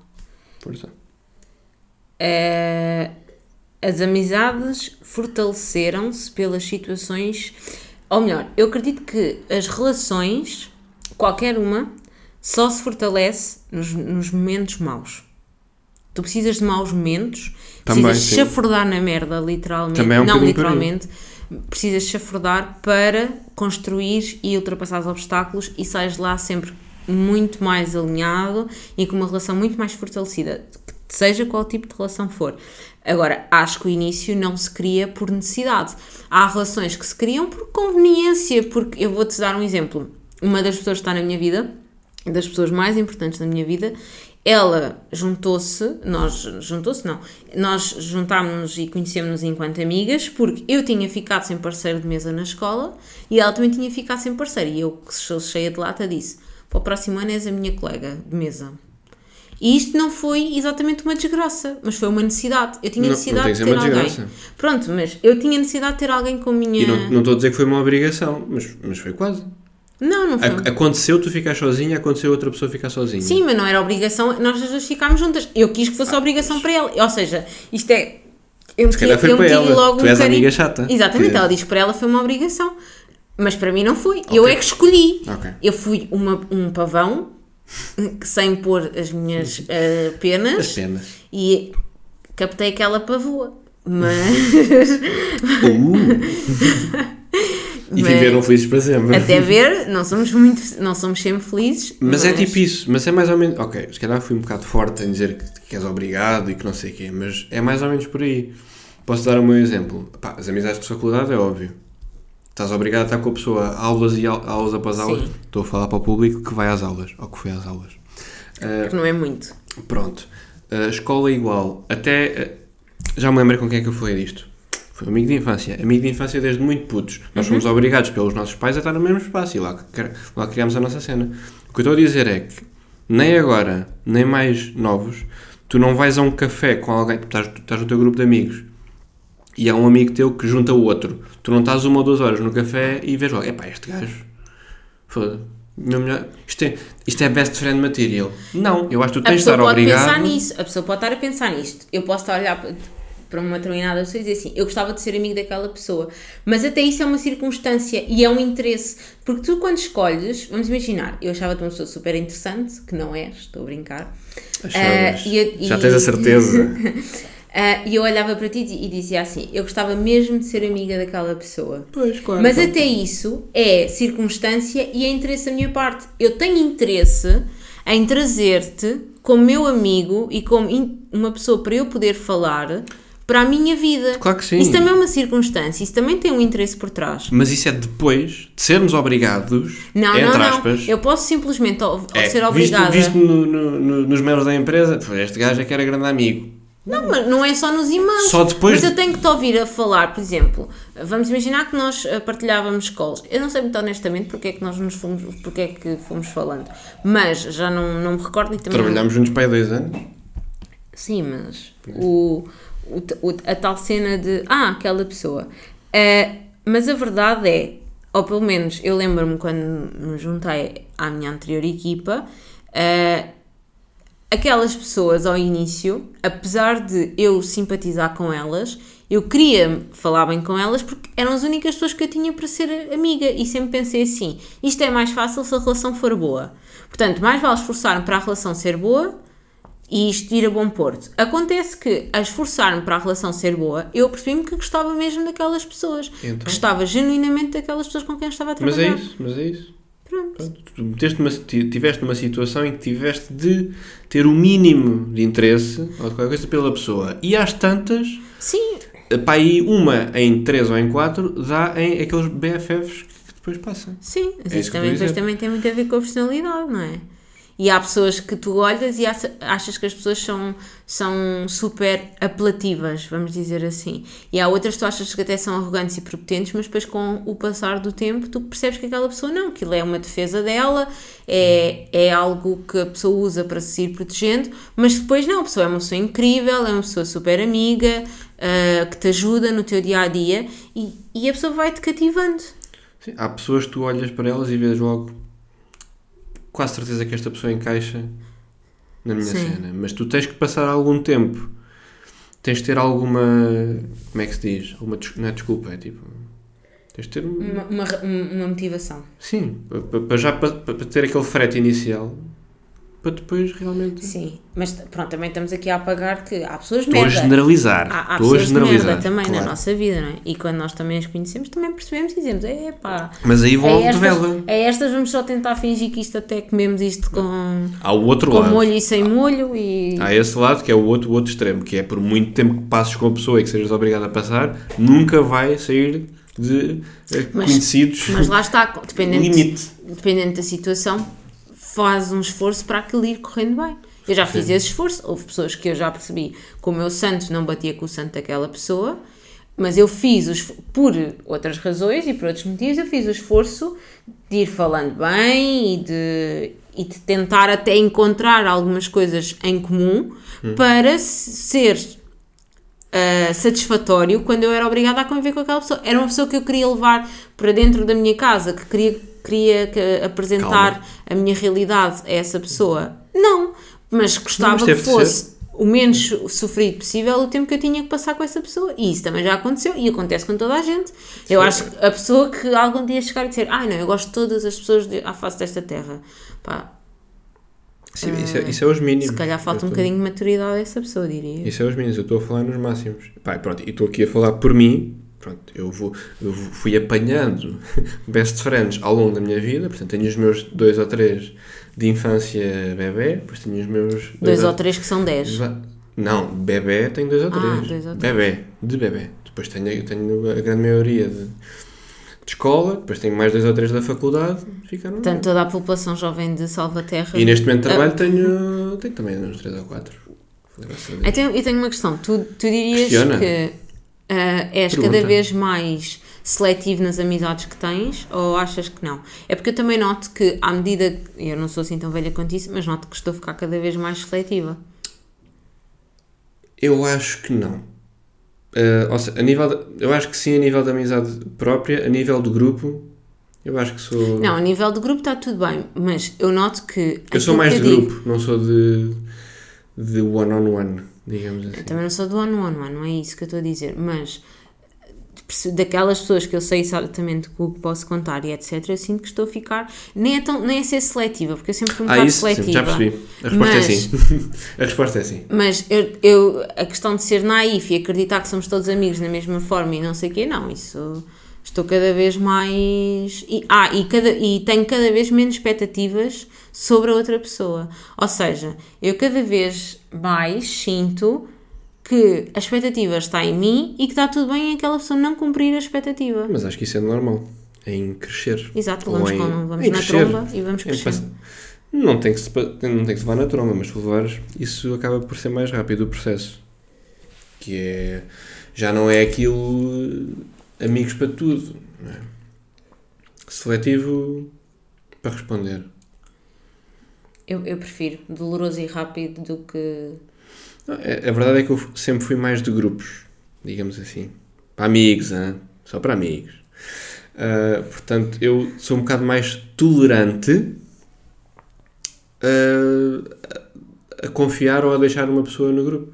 Força.
Eh, as amizades fortaleceram-se pelas situações. Ou melhor, eu acredito que as relações, qualquer uma, só se fortalece nos, nos momentos maus. Tu precisas de maus momentos,
Também,
precisas
sim.
chafurdar na merda, literalmente.
Também é um
não literalmente. Precisas chafurdar para construir e ultrapassar os obstáculos e sais de lá sempre muito mais alinhado e com uma relação muito mais fortalecida, seja qual tipo de relação for. Agora, acho que o início não se cria por necessidade. Há relações que se criam por conveniência, porque eu vou-te dar um exemplo. Uma das pessoas que está na minha vida, das pessoas mais importantes da minha vida, ela juntou-se, nós, juntou-se não, nós juntámos-nos e conhecemos-nos enquanto amigas, porque eu tinha ficado sem parceiro de mesa na escola e ela também tinha ficado sem parceiro. E eu, que sou cheia de lata, disse: para o próximo ano és a minha colega de mesa. E isto não foi exatamente uma desgraça, mas foi uma necessidade. Eu tinha
Não-
necessidade
não
de ter alguém.
desgraça.
Pronto, mas eu tinha necessidade de ter alguém com a minha.
E não, não estou a dizer que foi uma obrigação, mas, mas foi quase.
Não, não foi.
A- aconteceu tu ficar sozinha, aconteceu outra pessoa ficar sozinha.
Sim, mas não era obrigação, nós as duas ficámos juntas. Eu quis que fosse obrigação para ela. Ou seja, isto é. Eu
Se calhar
meti-
foi
eu
para ela.
logo
Tu
um
és
carinho.
amiga chata.
Exatamente,
Que-
ela diz que para ela foi uma obrigação. Mas para mim não foi. Eu é que escolhi.
Ok.
Eu fui uma, um pavão sem pôr as minhas eh, penas
As penas.
e captei aquela pavoa. Mas.
E
Mas-
viveram felizes para sempre.
Até ver, não somos muito, não somos sempre felizes.
Mas é tipo isso, mas é mais ou menos. Ok, se calhar fui um bocado forte em dizer que, que és obrigado e que não sei o quê, mas é mais ou menos por aí. Posso dar o meu exemplo? Pá, as amizades de faculdade é óbvio. Estás obrigado a estar com a pessoa aulas e au- aulas após aulas.
Sim.
Estou a falar para o público que vai às aulas, ou que foi às aulas. Ah,
Porque não é muito.
Pronto. A escola é igual. Até. eh, Já me lembrei com quem é que eu falei disto. Foi um amigo de infância. Amigo de infância desde muito putos. Nós fomos obrigados pelos nossos pais a estar no mesmo espaço e lá, lá criámos a nossa cena. O que eu estou a dizer é que nem agora, nem mais novos, tu não vais a um café com alguém, tu estás, tu estás no teu grupo de amigos e há um amigo teu que junta o outro. Tu não estás uma ou duas horas no café e vês logo, epá, este gajo, foda meu melhor, isto, é, isto é best friend material. Não, eu acho que tu tens de
pessoa
estar obrigado.
pensar nisso. A pessoa pode estar a pensar nisto. Eu posso estar a olhar para- uma determinada pessoa e dizer assim: eu gostava de ser amigo daquela pessoa. Mas até isso é uma circunstância e é um interesse. Porque tu, quando escolhes, vamos imaginar, eu achava-te uma pessoa super interessante, que não és, estou a brincar.
Achavas?
Ah, e eu-
Já
e-
tens a certeza.
Ah, e eu olhava para ti e dizia assim: eu gostava mesmo de ser amiga daquela pessoa.
pois, claro.
Mas até isso é circunstância e é interesse da minha parte. Eu tenho interesse em trazer-te como meu amigo e como uma pessoa para eu poder falar para a minha vida.
Claro que sim.
Isso também é uma circunstância, isso também tem um interesse por trás.
Mas isso é depois de sermos obrigados,
Não, não,
aspas.
não. Eu posso simplesmente,
é,
ser
visto,
obrigada.
visto no- no- no- nos membros da empresa, este gajo é que era grande amigo.
Não, mas não é só nos e-mails.
Só depois
Mas eu tenho que te ouvir a falar, por exemplo, vamos imaginar que nós eh, partilhávamos calls. Eu não sei muito honestamente porque é que nós nos fomos, porque é que fomos falando. Mas já não, não me recordo e também.
Trabalhámos juntos para aí dois anos.
Sim, mas o, o, a tal cena de ah, aquela pessoa. Eh, mas a verdade é, ou pelo menos eu lembro-me quando me juntei à minha anterior equipa, eh, aquelas pessoas ao início, apesar de eu simpatizar com elas, eu queria falar bem com elas porque eram as únicas pessoas que eu tinha para ser amiga e sempre pensei assim: isto é mais fácil se a relação for boa. Portanto, mais vale esforçar-me para a relação ser boa e isto ir a bom porto. Acontece que, a esforçar-me para a relação ser boa, eu percebi-me que gostava mesmo daquelas pessoas.
Então?
Gostava genuinamente daquelas pessoas com quem eu estava a
Mas
trabalhar.
é isso, mas é isso. Meteste numa, ti- tiveste numa situação em que tiveste de ter o mínimo de interesse ou de qualquer coisa pela pessoa. E às tantas,
Sim,
para aí uma em três ou em quatro, dá em aqueles BFFs que depois passam.
Sim, mas
É
isso também, depois também tem muito a ver com a personalidade, não é? E há pessoas que tu olhas e acha- achas que as pessoas são, são super apelativas, vamos dizer assim. E há outras que tu achas que até são arrogantes e prepotentes, mas depois com o passar do tempo tu percebes que aquela pessoa não, aquilo é uma defesa dela, é, é algo que a pessoa usa para se ir protegendo, mas depois não, a pessoa é uma pessoa incrível, é uma pessoa super amiga, ah, que te ajuda no teu dia a dia e, e a pessoa vai-te cativando.
Sim, há pessoas que tu olhas para elas e vês logo quase certeza que esta pessoa encaixa na minha
Sim.
cena. Mas tu tens que passar algum tempo. Tens de ter alguma. Como é que se diz? Uma, não é desculpa, é tipo. Tens de ter. um-
Uma, uma, uma motivação.
Sim, para, para já para, para ter aquele frete inicial para depois realmente.
Sim, mas pronto, também estamos aqui a apagar que há pessoas
Estou a
merda.
generalizar.
Há, há
Estou a
pessoas
generalizar.
merda também
claro.
na nossa vida, não é? E quando nós também as conhecemos, também percebemos e dizemos: é pá,
Mas aí vão
é
ao de
estas,
vela.
é estas, vamos só tentar fingir que isto até comemos isto com,
Há o outro
com
lado.
molho e sem molho e.
Há esse lado que é o outro, o outro extremo, que é por muito tempo que passes com a pessoa e que sejas obrigado a passar, nunca vai sair de eh,
Mas-
conhecidos
Mas lá está, dependente,
limite.
dependente da situação, faz um esforço para aquilo ir correndo bem. Eu já fiz esse esforço, houve pessoas que eu já percebi que o meu santo não batia com o santo daquela pessoa, mas eu fiz, o esf- por outras razões e por outros motivos, eu fiz o esforço de ir falando bem e de, e de tentar até encontrar algumas coisas em comum para s- ser uh, satisfatório quando eu era obrigada a conviver com aquela pessoa. Era uma pessoa que eu queria levar para dentro da minha casa, que queria, queria que- apresentar
Calma.
a minha realidade a essa pessoa. Não, mas gostava que fosse o menos sofrido possível o tempo que eu tinha que passar com essa pessoa. E isso também já aconteceu e acontece com toda a gente. Eu acho que a pessoa que algum dia chegar e dizer ai não, eu gosto de todas as pessoas de, à face desta terra. Pá,
Sim, isso, é, isso é os mínimos.
se calhar falta um
Eu
bocadinho de maturidade a essa pessoa, diria.
Isso é os mínimos, eu estou a falar nos máximos. Pá, pronto, e estou aqui a falar por mim. Pronto, eu, vou, eu fui apanhando best friends ao longo da minha vida. Portanto, tenho os meus dois ou três de infância bebê, depois tenho os meus.
Dois ou três que são dez.
Não, bebê tenho dois ou
Ah,
três.
dois ou três.
Bebê, de bebê. Depois tenho, tenho a grande maioria de, de escola, depois tenho mais dois ou três da faculdade. Ficaram.
Portanto, toda a população jovem de Salvaterra.
E neste momento de
Ah.
trabalho tenho, tenho também uns três ou quatro.
Então, eu tenho uma questão. Tu, tu dirias
Questiona.
que ah, és
Pergunta.
cada vez mais seletivo nas amizades que tens ou achas que não? É porque eu também noto que, à medida que. Eu não sou assim tão velha quanto isso, mas noto que estou a ficar cada vez mais seletiva.
Eu acho que não. Ah, ou seja, a nível de- eu acho que sim, a nível da amizade própria, a nível do grupo, eu acho que sou.
Não, a nível de grupo está tudo bem, mas eu noto que.
eu sou mais de
digo-
grupo, não sou de, de one-on-one, digamos assim.
Eu também não sou do ano ano, ano, não é isso que eu estou a dizer, mas daquelas pessoas que eu sei exatamente o que posso contar e etc, eu sinto que estou a ficar, nem é, tão, nem é ser seletiva, porque eu sempre fui um
Ah,
bocado
isso sim,
seletiva.
já percebi. A resposta é
Mas-
sim. a resposta é sim.
Mas eu, eu, a questão de ser naif e acreditar que somos todos amigos da mesma forma e não sei o quê, não, isso estou cada vez mais. E, ah, e, cada, e tenho cada vez menos expectativas sobre a outra pessoa. Ou seja, eu cada vez mais sinto que a expectativa está em mim e que está tudo bem em aquela pessoa não cumprir a expectativa.
Mas acho que isso é normal. Em crescer.
Exato, vamos,
em-
com, vamos na
crescer.
tromba e vamos crescendo.
pass- Não tem, que se, não tem que se levar na tromba, mas se levares, isso acaba por ser mais rápido o processo. Que é. Já não é aquilo. Amigos para tudo. Não é? Seletivo para responder.
Eu, eu prefiro doloroso e rápido do que.
Não, é- A verdade é que eu sempre fui mais de grupos, digamos assim. Para amigos, hã? só para amigos. Ah, portanto, eu sou um bocado mais tolerante a, a confiar ou a deixar uma pessoa no grupo.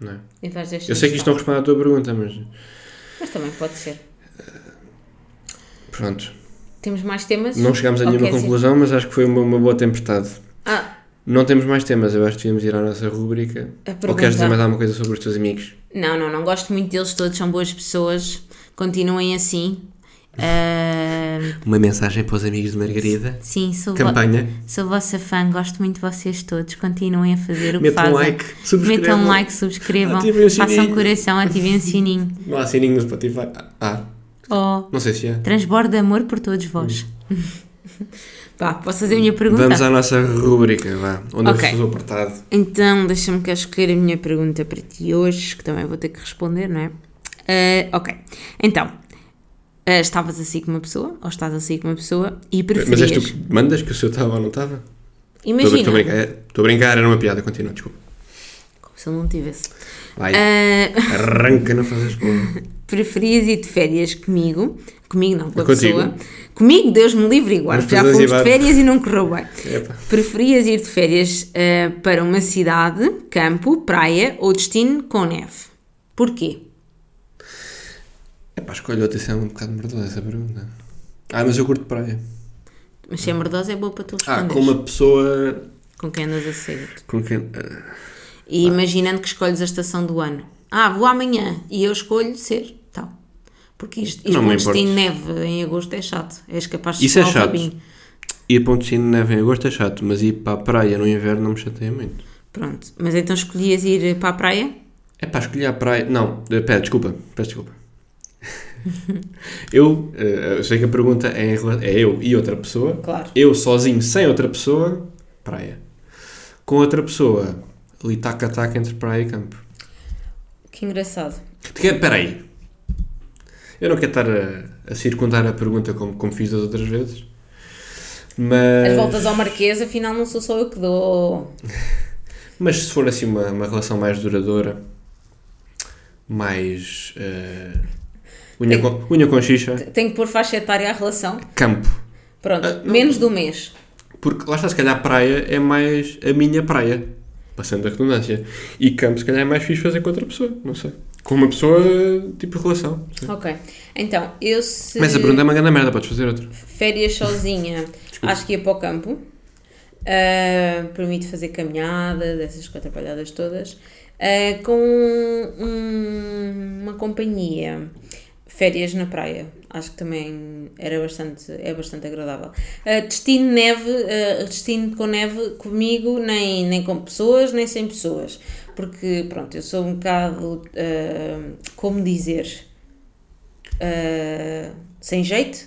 Não é? Eu sei que isto não responde à tua pergunta, mas
Mas também pode ser.
pronto.
Temos mais temas?
Não chegámos a
Ou
nenhuma conclusão, mas acho que foi uma, uma boa tempestade.
Ah,
Não temos mais temas, eu acho que devíamos ir à nossa rúbrica. Ou queres dizer mais alguma coisa sobre os teus amigos?
Não, não, não gosto muito deles todos, são boas pessoas. Continuem assim. Ah,
Uma mensagem para os amigos de Margarida.
sim, sou, vo
Campanha.
sou vossa fã, gosto muito de vocês todos. Continuem a fazer o que
Metam
fazem.
like, subscrevam.
Metam um like, subscrevam, façam coração, ativem o sininho.
Não há sininho no Spotify. Ah,
Oh,
não sei se é.
transborda amor por todos vós. Vá, posso fazer a minha pergunta?
Vamos à nossa rúbrica, vá. Onde
Ok.
eu sou apertado.
Então, deixa-me cá escolher a minha pergunta para ti hoje, que também vou ter que responder, não é? Ah, ok. Então, ah, estavas assim com uma pessoa, ou estás assim com uma pessoa, e
Mas
preferias...
és tu que mandas que o seu estava ou não estava?
Imagina,
estou a brincar. é- Estou a brincar, era uma piada. Continua, desculpa.
como se eu não tivesse.
Vai,
Ah,
arranca, não fazes porra.
preferias ir de férias comigo, comigo não, com a pessoa. Comigo, Deus me livre e guarde,
Vamos
já fomos de férias e não correu bem.
Epa.
Preferias ir de férias ah, para uma cidade, campo, praia ou destino com neve? Porquê?
Epá, escolho outra, isso é um bocado merdosa essa pergunta. Ah, mas eu curto praia.
Mas se é merdosa é boa para tu
Ah,
responderes.
com uma pessoa
Com quem andas a sair.
com quem... ah,
E imaginando que escolhes a estação do ano. Ah, vou amanhã e eu escolho ser tal. Porque isto, isto destino
importa.
neve em agosto é chato. És capaz de
Isso é chato.
rabinho.
Ir para um destino de neve em agosto é chato, mas ir para a praia no inverno não me chateia muito.
Pronto. Mas então escolhias ir para a praia?
É pá, escolhi a praia. Não, eh, pera, desculpa, peço desculpa. eu, eh, eu sei que a pergunta é, é eu e outra pessoa.
Claro.
Eu sozinho, sem outra pessoa, praia. Com outra pessoa, ali taca-taca entre praia e campo.
Que engraçado.
Espera aí. Eu não quero estar a, a circundar a pergunta como, como fiz das outras vezes. Mas,
As voltas ao Marquês, afinal não sou só eu que dou.
mas se for assim uma, uma relação mais duradoura, mais eh, unha,
Tem-
com, unha com xixa,
Tenho que pôr faixa etária à relação.
campo.
Pronto.
Ah, não.
Menos um mês.
Porque lá está, se calhar praia é mais a minha praia, passando a redundância. E campo, se calhar, é mais fixe fazer com outra pessoa, não sei. Com uma pessoa, tipo relação. sei.
Ok. Então, eu se.
Mas a pergunta é uma grande merda, podes fazer outra.
férias sozinha, acho que ia para o campo. Uh, permite fazer caminhadas, essas atrapalhadas todas. Uh, com um- uma companhia, férias na praia. Acho que também era bastante, é bastante agradável. Uh, destino neve, uh, destino com neve comigo, nem, nem com pessoas, nem sem pessoas. porque, pronto, eu sou um bocado, ah, como dizer, sem jeito.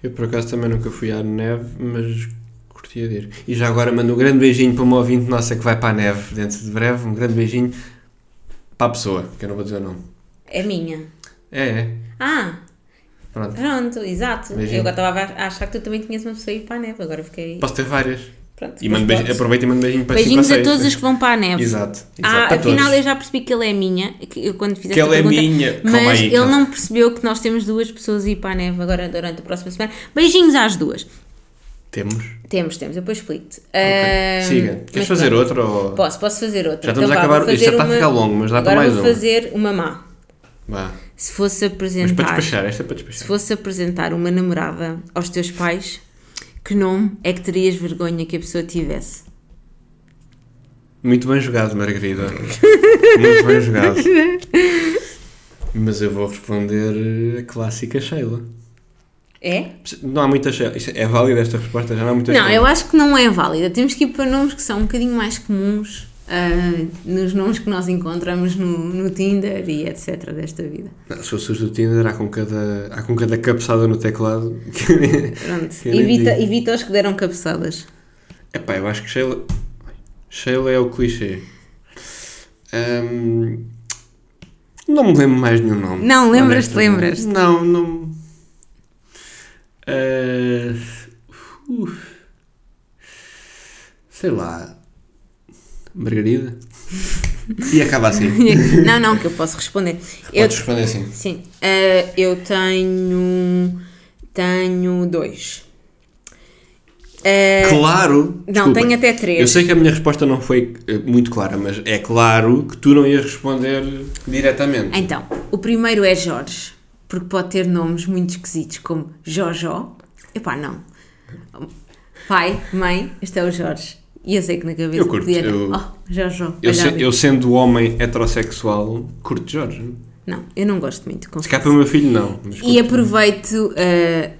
Eu por acaso também nunca fui à neve, mas curtia de ir. E já agora mando um grande beijinho para uma ouvinte nossa que vai para a neve dentro de breve. Um grande beijinho para a pessoa, que eu não vou dizer o nome.
É minha.
É, é.
Ah,
Pronto.
pronto, exato.
Beijinho.
Eu agora estava a achar que tu também tinhas uma pessoa a ir para a neve, agora fiquei.
Posso ter várias.
Pronto,
E mando beijinho,
podes.
aproveito e mando beijinho para
Beijinhos
si,
a
para
todos
vocês.
os que vão para a neve.
Exato, exato.
Ah,
para
afinal
todos.
eu já percebi que ele é minha, que eu quando fizeste
Que
a
ele é
pergunta,
minha.
Mas
aí,
ele
calma.
não percebeu que nós temos duas pessoas a ir para a neve agora durante a próxima semana. Beijinhos às duas.
Temos.
Temos, temos, eu depois explico-te.
Ok.
Ahm,
Siga. Queres fazer
pronto.
outra ou...
Posso, posso fazer outra.
Já estamos
Então
a acabar.
vou
Isto já está a
uma-
ficar longo, mas dá para mais
vou
uma.
fazer uma má.
Vá.
Se fosse
Mas para
apresentar,
despachar, esta é para
se
despachar.
fosse apresentar uma namorada aos teus pais, que nome é que terias vergonha que a pessoa tivesse?
Muito bem jogado, Margarida. Muito bem jogado. Mas eu vou responder a clássica Sheila.
É?
Não há muita Sheila. É válida esta resposta? Já não há muita
Não,
Sheila.
eu acho que não é válida. Temos que ir para nomes que são um bocadinho mais comuns ah, nos nomes que nós encontramos no, no Tinder e etc. desta vida.
Fosse os do Tinder, há com cada, há com cada cabeçada no teclado.
Pronto,
Eu nem
evita,
digo.
evita os que deram cabeçadas.
Epá, eu acho que Sheila. Sheila é o clichê. Ahm, não me lembro mais nenhum nome.
Não, lembras-te, lembras-te.
Não, não. Ah, uf. sei lá. Margarida? E acaba assim.
não, não, que eu posso responder. Eu,
Podes responder assim.
sim, ah, eu tenho. Tenho dois. Ah,
Claro!
não,
desculpa.
tenho até três.
Eu sei que a minha resposta não foi eh, muito clara, mas é claro que tu não ias responder diretamente.
Então, o primeiro é Jorge, porque pode ter nomes muito esquisitos, como Jojó. Epá, não. Pai, mãe, este é o Jorge. E eu sei que na cabeça
Eu curto,
podia...
eu-
Oh, Jojó.
Eu, se- eu sendo homem heterossexual, curto Jorge.
Não, eu não gosto muito.
Se
confesso.
cá para o meu filho, não.
E aproveito, eh,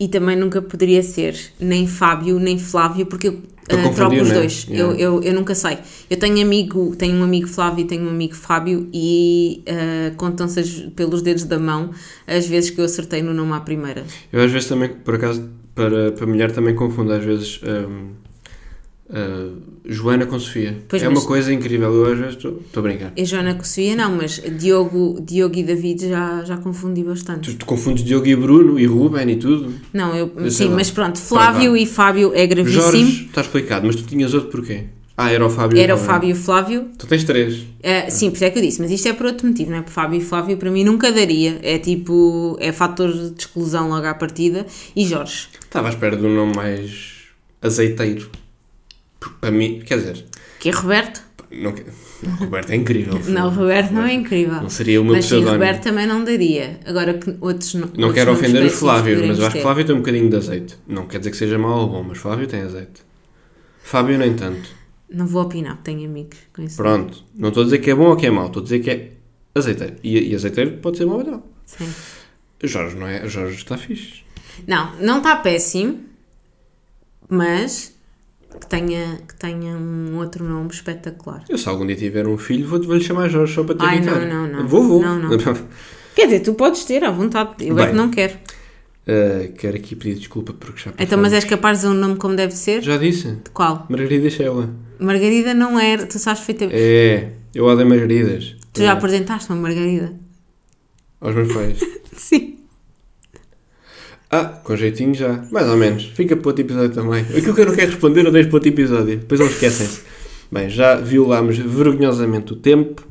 e também nunca poderia ser nem Fábio nem Flávio, porque eu
confundir,
troco os
né?
dois.
Yeah.
Eu, eu, eu nunca sei. Eu tenho amigo, tenho um amigo Flávio e tenho um amigo Fábio, e eh, contam-se pelos dedos da mão as vezes que eu acertei no nome à primeira.
Eu às vezes também, por acaso, para, para mulher também confundo às vezes hum, ah, Joana com Sofia.
Pois,
é
mas-
uma coisa incrível. Eu às vezes estou a brincar.
E Joana com Sofia não, mas Diogo, Diogo e David já, já confundi bastante.
Tu, tu confundes Diogo e Bruno e Ruben e tudo.
Não, eu,
Eu
sim,
lá.
mas pronto, Flávio
vá.
e Fábio é gravíssimo.
Jorge, está explicado, mas tu tinhas outro porquê? Ah, era o Fábio.
Era o
é?
Fábio e o Flávio.
Tu tens três.
Uh, sim, por isso é que eu disse, mas isto é por outro motivo, não é? Por Fábio e Flávio para mim nunca daria. É tipo, é fator de exclusão logo à partida. E Jorge.
Estava à espera de um nome mais azeiteiro. Porque Para mim, quer dizer,
Que é Roberto?
não, o Roberto é incrível.
Não, Roberto não é incrível.
Não seria o meu
mas sim. Roberto também não daria. Agora que outros não.
Não
outros
quero ofender os
péssimos
Flávios, mas eu acho que
ter.
Flávio tem um bocadinho de azeite. Não quer dizer que seja mau ou bom, mas Flávio tem azeite. Fábio nem tanto.
Não vou opinar, tenho amigos com isso.
Pronto. Não estou a dizer que é bom ou que é mau, estou a dizer que é azeiteiro. E, e azeiteiro pode ser mau ou não.
Sim.
Jorge não é. Jorge está fixe.
Não, não está péssimo, mas que tenha, que tenha um outro nome espetacular.
Eu se algum dia tiver um filho, vou- vou-lhe chamar Jorge só para te
Ai, não, não, não.
Vovô.
Não, não. Quer dizer, tu podes ter à vontade, eu é
Bem.
que não quero.
Uh, quero aqui pedir desculpa porque já
Então, mas és capaz de dizer um nome como deve ser?
Já disse?
De qual?
Margarida Sheila.
Margarida não era, tu sabes perfeitamente.
É, eu odeio margaridas.
Tu já
É,
apresentaste uma Margarida?
Aos meus pais.
Sim.
Ah, com jeitinho já. Mais ou menos. Fica para outro episódio também. Aquilo que eu não quero responder, eu deixo para outro episódio. Depois eles esquecem-se. Bem, já violámos vergonhosamente o tempo.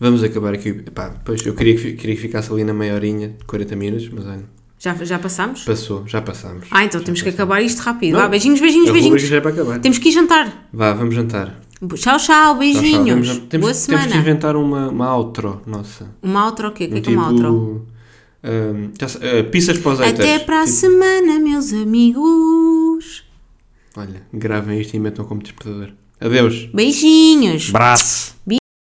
Vamos acabar aqui. Epá, pois eu queria que, queria que ficasse ali na meia horinha, de 40 minutos, mas olha,
Já, já passámos?
passou, já passámos.
Ah, então
Já
temos que
passou.
acabar isto rápido.
Não.
Vá, beijinhos, beijinhos, beijinhos.
já é para acabar.
Temos que ir jantar.
Vá, vamos jantar.
Tchau, tchau,
Tchau, tchau.
beijinhos.
Vamos- temos,
Boa
temos que
semana.
inventar uma, uma outro, nossa.
Uma outra o quê? O que é que é uma outra?
Sei, ah, pizzas para os haters.
Até para a
Tipo,
semana, meus amigos.
Olha, gravem isto e metam como despertador. Adeus.
Beijinhos.
Braço.